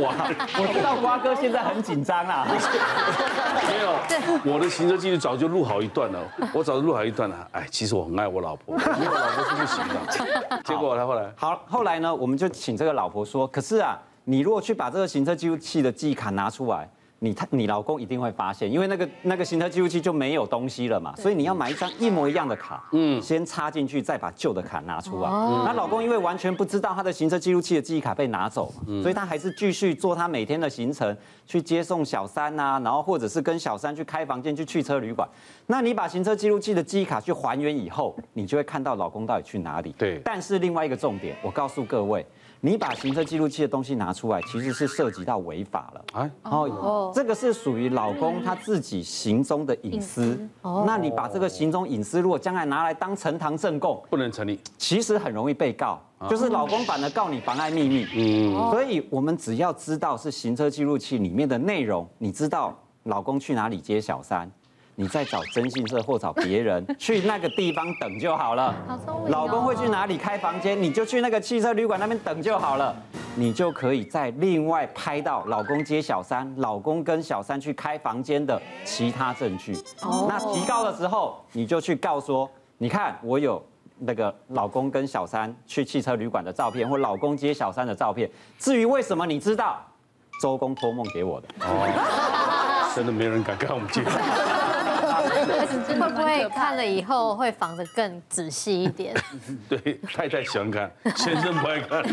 Speaker 1: 哇，
Speaker 9: 我知道瓜哥现在很紧张啊。[LAUGHS]
Speaker 1: 没有，我的行车记录早就录好一段了，我早就录好一段了。哎，其实我很爱我老婆，因为我老婆是不行的。结果他后来，
Speaker 9: 好，后来呢，我们就请这个老婆说，可是啊。你如果去把这个行车记录器的记忆卡拿出来，你他你老公一定会发现，因为那个那个行车记录器就没有东西了嘛，所以你要买一张一模一样的卡，嗯，先插进去，再把旧的卡拿出来。那老公因为完全不知道他的行车记录器的记忆卡被拿走嘛，所以他还是继续做他每天的行程，去接送小三啊，然后或者是跟小三去开房间去汽车旅馆。那你把行车记录器的记忆卡去还原以后，你就会看到老公到底去哪里。
Speaker 1: 对。
Speaker 9: 但是另外一个重点，我告诉各位。你把行车记录器的东西拿出来，其实是涉及到违法了。哎，哦，这个是属于老公他自己行踪的隐私。哦，那你把这个行踪隐私，如果将来拿来当呈堂证供，
Speaker 1: 不能成立，
Speaker 9: 其实很容易被告，就是老公反而告你妨碍秘密。嗯，所以我们只要知道是行车记录器里面的内容，你知道老公去哪里接小三。你再找征信社或找别人 [LAUGHS] 去那个地方等就好了。老公会去哪里开房间，你就去那个汽车旅馆那边等就好了。你就可以再另外拍到老公接小三、老公跟小三去开房间的其他证据。哦那提告的时候，你就去告说，你看我有那个老公跟小三去汽车旅馆的照片，或老公接小三的照片。至于为什么你知道，周公托梦给我的。
Speaker 1: 哦，[LAUGHS] 真的没人敢看我们节目。[LAUGHS]
Speaker 3: 会不会看了以后会防得更仔细一点？[LAUGHS]
Speaker 1: 对，太太喜欢看，[LAUGHS] 先生不爱看。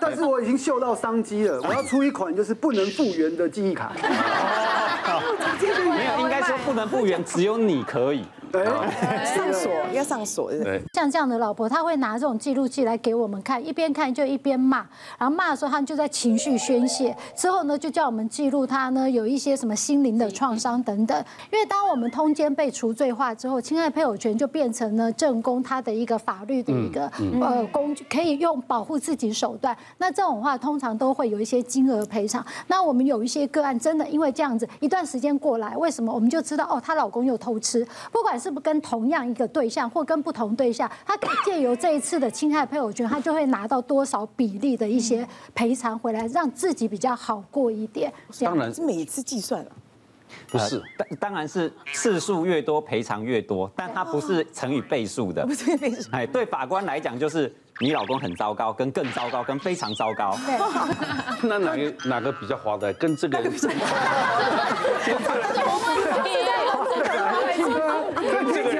Speaker 5: 但是我已经嗅到商机了，我要出一款就是不能复原的记忆卡。
Speaker 9: 没有，应该说不能复原，只有你可以。
Speaker 10: 上锁要上锁。
Speaker 4: 像这样的老婆，她会拿这种记录器来给我们看，一边看就一边骂，然后骂的时候，她就在情绪宣泄。之后呢，就叫我们记录她呢有一些什么心灵的创伤等等。因为当我们通奸被除罪化之后，侵害配偶权就变成了正宫他的一个法律的一个呃工具，可以用保护自己手段。那这种话通常都会有一些金额赔偿。那我们有一些个案，真的因为这样子一段时间过来，为什么我们就知道哦，她老公又偷吃，不管是。是不是跟同样一个对象，或跟不同对象，他借由这一次的侵害配偶权，他就会拿到多少比例的一些赔偿回来，让自己比较好过一点。
Speaker 10: 当然是每一次计算了，
Speaker 1: 不是，
Speaker 9: 当当然是次数越多赔偿越多，但它不是乘以倍数的。不是倍数。哎，对法官来讲，就是你老公很糟糕，跟更糟糕，跟非常糟糕。[LAUGHS]
Speaker 1: 那哪个哪个比较划得来？跟这个。人 [LAUGHS] 跟这个 [LAUGHS]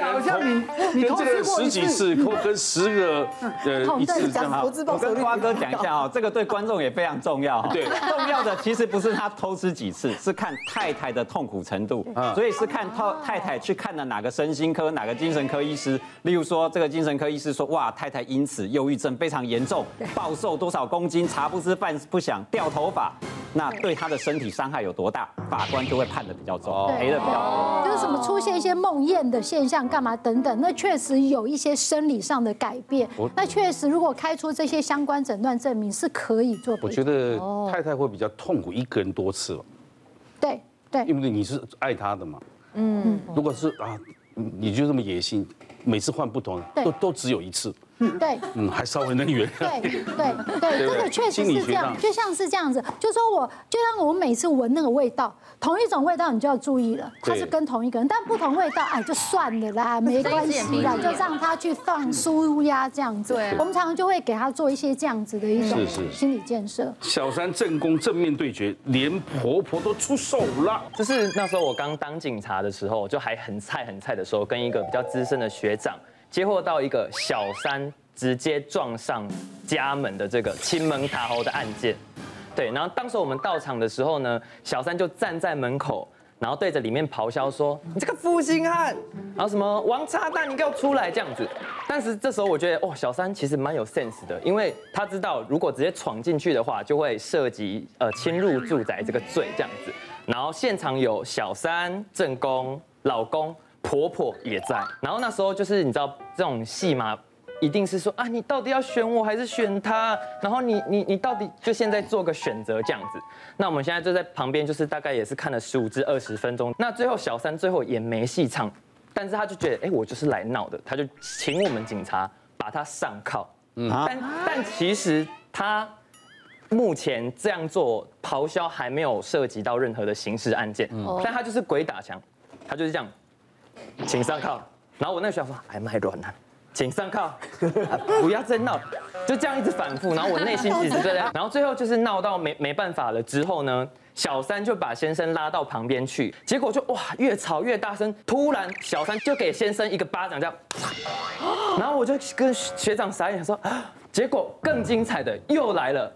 Speaker 1: 十几次，或跟十个呃一次这样哈。
Speaker 9: 我跟瓜哥讲一下哦，这个对观众也非常重要。对，[LAUGHS] 重要的其实不是他偷吃几次，是看太太的痛苦程度。所以是看太太太去看了哪个身心科、哪个精神科医师。例如说，这个精神科医师说，哇，太太因此忧郁症非常严重，暴瘦多少公斤，茶不思饭不想，掉头发。那对他的身体伤害有多大？法官就会判的比较重，赔的比较多。
Speaker 4: 就是什么出现一些梦魇的现象，干嘛等等，那确实有一些生理上的改变。那确实，如果开出这些相关诊断证明，是可以做。
Speaker 1: 我觉得太太会比较痛苦，一个人多次了。
Speaker 4: 对对，
Speaker 1: 因为你是爱他的嘛。嗯。如果是啊，你就这么野心，每次换不同的，都都只有一次。
Speaker 4: 对，
Speaker 1: 嗯，还稍微能原
Speaker 4: 谅。对对对，这个确实是这样，就像是这样子，就说我就像我每次闻那个味道，同一种味道你就要注意了，它是跟同一个人，但不同味道，哎，就算了啦，没关系啦，就让他去放舒压这样子。对，我们常常就会给他做一些这样子的一种心理建设。
Speaker 1: 小三正宫正面对决，连婆婆都出手了。
Speaker 12: 就是那时候我刚当警察的时候，就还很菜很菜的时候，跟一个比较资深的学长。接获到一个小三直接撞上家门的这个亲门踏户的案件，对，然后当时我们到场的时候呢，小三就站在门口，然后对着里面咆哮说：“你这个负心汉，然后什么王八蛋，你给我出来！”这样子。但是这时候我觉得，哇，小三其实蛮有 sense 的，因为他知道如果直接闯进去的话，就会涉及呃侵入住宅这个罪这样子。然后现场有小三、正宫、老公。婆婆也在，然后那时候就是你知道这种戏嘛，一定是说啊，你到底要选我还是选他？然后你你你到底就现在做个选择这样子。那我们现在就在旁边，就是大概也是看了十五至二十分钟。那最后小三最后也没戏唱，但是他就觉得哎，我就是来闹的，他就请我们警察把他上铐。嗯，但但其实他目前这样做咆哮还没有涉及到任何的刑事案件，嗯，但他就是鬼打墙，他就是这样。请上靠，然后我那个学长说还蛮软的，请上铐，[LAUGHS] 不要再闹，就这样一直反复，然后我内心一直这样，[LAUGHS] 然后最后就是闹到没没办法了之后呢，小三就把先生拉到旁边去，结果就哇越吵越大声，突然小三就给先生一个巴掌这样，然后我就跟学长傻眼说，结果更精彩的又来了，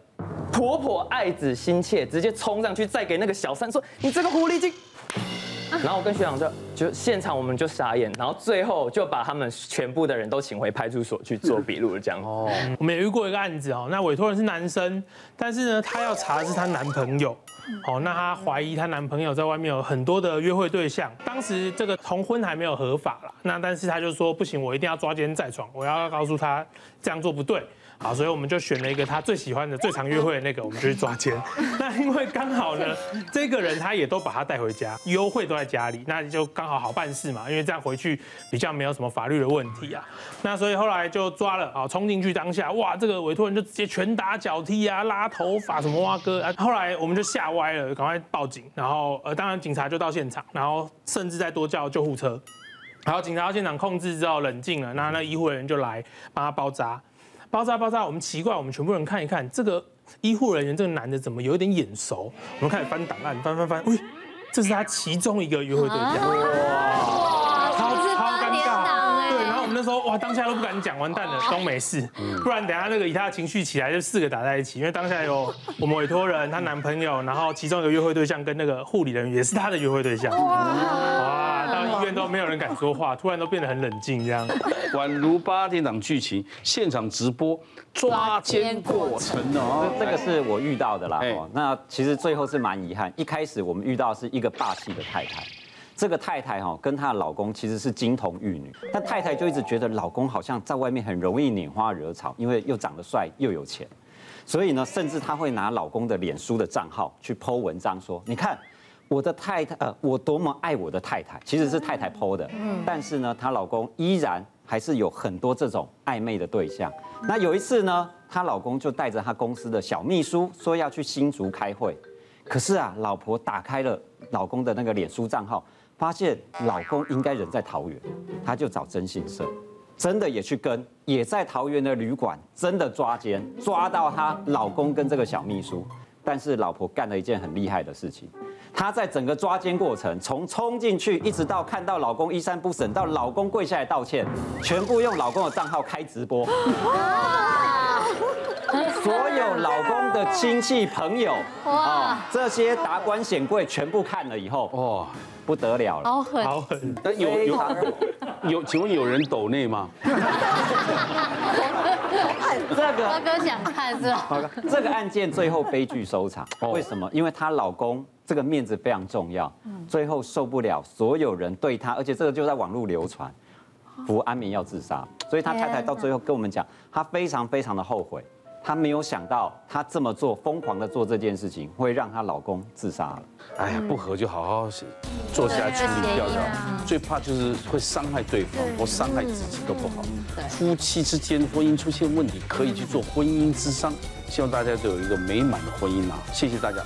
Speaker 12: 婆婆爱子心切，直接冲上去再给那个小三说，你这个狐狸精。然后我跟学长就就现场我们就傻眼，然后最后就把他们全部的人都请回派出所去做笔录了，这样。[LAUGHS] 哦，
Speaker 7: 我们也遇过一个案子哦，那委托人是男生，但是呢，他要查的是她男朋友。哦，那她怀疑她男朋友在外面有很多的约会对象，当时这个同婚还没有合法啦，那但是他就说不行，我一定要抓奸在床，我要告诉他这样做不对。好，所以我们就选了一个他最喜欢的、最常约会的那个，我们就去抓奸。[LAUGHS] 那因为刚好呢，这个人他也都把他带回家，优惠都在家里，那就刚好好办事嘛。因为这样回去比较没有什么法律的问题啊。那所以后来就抓了，啊，冲进去当下，哇，这个委托人就直接拳打脚踢啊，拉头发什么哇哥啊。后来我们就吓歪了，赶快报警，然后呃，当然警察就到现场，然后甚至再多叫救护车。然后警察到现场控制之后冷静了，那那医护人员就来帮他包扎。爆炸！爆炸，我们奇怪，我们全部人看一看，这个医护人员这个男的怎么有一点眼熟？我们开始翻档案，翻翻翻，喂，这是他其中一个约会对象。哇，当下都不敢讲，完蛋了，都没事，不然等下那个以他的情绪起来，就四个打在一起。因为当下有我们委托人、她男朋友，然后其中一个约会对象跟那个护理人员也是他的约会对象。哇。到医院都没有人敢说话，突然都变得很冷静，这样。
Speaker 1: 宛如八点档剧情，现场直播抓奸过程哦。
Speaker 9: 这个是我遇到的啦。那其实最后是蛮遗憾。一开始我们遇到是一个霸气的太太，这个太太哈跟她的老公其实是金童玉女，但太太就一直觉得老公好像在外面很容易拈花惹草，因为又长得帅又有钱，所以呢，甚至她会拿老公的脸书的账号去 po 文章说，你看。我的太太，呃，我多么爱我的太太，其实是太太 po 的，嗯，但是呢，她老公依然还是有很多这种暧昧的对象。那有一次呢，她老公就带着她公司的小秘书说要去新竹开会，可是啊，老婆打开了老公的那个脸书账号，发现老公应该人在桃园，她就找征信社，真的也去跟，也在桃园的旅馆真的抓奸，抓到她老公跟这个小秘书，但是老婆干了一件很厉害的事情。她在整个抓奸过程，从冲进去一直到看到老公衣衫不整，到老公跪下来道歉，全部用老公的账号开直播。[LAUGHS] [LAUGHS] [LAUGHS] [LAUGHS] 所有老公的亲戚朋友啊，这些达官显贵全部看了以后，哇，不得了了，
Speaker 3: 好狠，
Speaker 1: 好狠。那有有有，请问有人抖内吗？[LAUGHS]
Speaker 9: 这个
Speaker 3: 哥哥想看是吧？
Speaker 9: 这个案件最后悲剧收场，为什么？因为她老公这个面子非常重要，最后受不了所有人对她，而且这个就在网络流传，服安眠药自杀，所以她太太到最后跟我们讲，她非常非常的后悔，她没有想到她这么做疯狂的做这件事情，会让她老公自杀了。
Speaker 1: 哎呀，不和就好好坐下来处理掉掉，最怕就是会伤害对方或伤害自己都不好。夫妻之间婚姻出现问题，可以去做婚姻之商。希望大家都有一个美满的婚姻啊！谢谢大家。